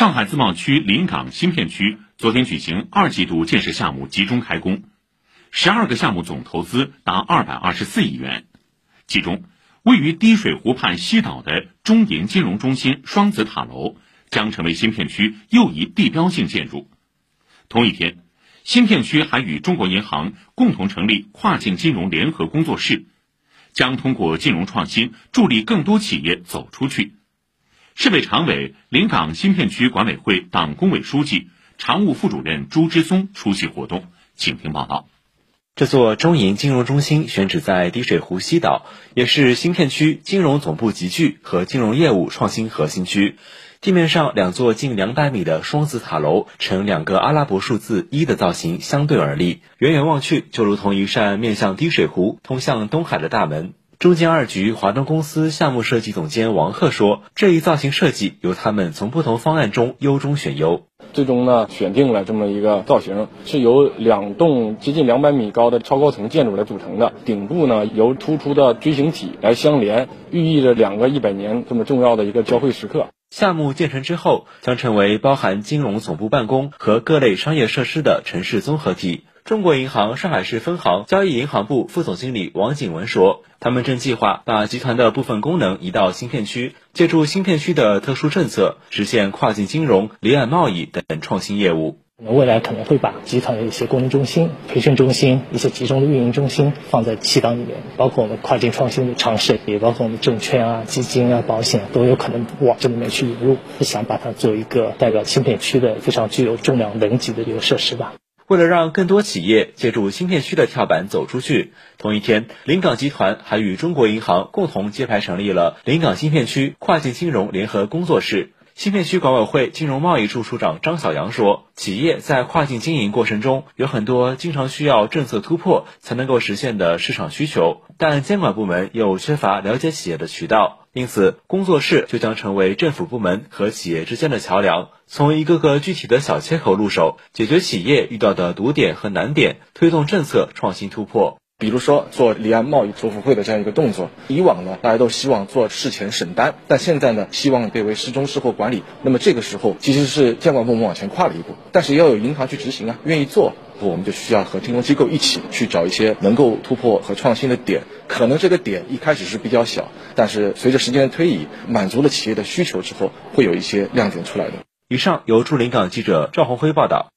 上海自贸区临港新片区昨天举行二季度建设项目集中开工，十二个项目总投资达二百二十四亿元，其中位于滴水湖畔西岛的中银金融中心双子塔楼将成为新片区又一地标性建筑。同一天，新片区还与中国银行共同成立跨境金融联合工作室，将通过金融创新助力更多企业走出去。市委常委、临港新片区管委会党工委书记、常务副主任朱之松出席活动，请听报道。这座中银金融中心选址在滴水湖西岛，也是新片区金融总部集聚和金融业务创新核心区。地面上两座近两百米的双子塔楼，呈两个阿拉伯数字一的造型相对而立，远远望去就如同一扇面向滴水湖、通向东海的大门。中建二局华东公司项目设计总监王鹤说：“这一造型设计由他们从不同方案中优中选优，最终呢选定了这么一个造型，是由两栋接近两百米高的超高层建筑来组成的。顶部呢由突出的锥形体来相连，寓意着两个一百年这么重要的一个交汇时刻。项目建成之后，将成为包含金融总部办公和各类商业设施的城市综合体。”中国银行上海市分行交易银行部副总经理王景文说：“他们正计划把集团的部分功能移到新片区，借助新片区的特殊政策，实现跨境金融、离岸贸易等创新业务。我们未来可能会把集团的一些功能中心、培训中心、一些集中的运营中心放在西岛里面，包括我们跨境创新的尝试，也包括我们证券啊、基金啊、保险都有可能往这里面去引入，想把它做一个代表新片区的非常具有重量能级的一个设施吧。”为了让更多企业借助芯片区的跳板走出去，同一天，临港集团还与中国银行共同揭牌成立了临港芯片区跨境金融联合工作室。芯片区管委会金融贸易处处长张小阳说：“企业在跨境经营过程中，有很多经常需要政策突破才能够实现的市场需求，但监管部门又缺乏了解企业的渠道。”因此，工作室就将成为政府部门和企业之间的桥梁，从一个个具体的小切口入手，解决企业遇到的堵点和难点，推动政策创新突破。比如说，做离岸贸易做付会的这样一个动作，以往呢，大家都希望做事前审单，但现在呢，希望变为事中事后管理。那么这个时候，其实是监管部门往前跨了一步，但是要有银行去执行啊，愿意做。我们就需要和金融机构一起去找一些能够突破和创新的点，可能这个点一开始是比较小，但是随着时间的推移，满足了企业的需求之后，会有一些亮点出来的。以上由驻临港记者赵红辉报道。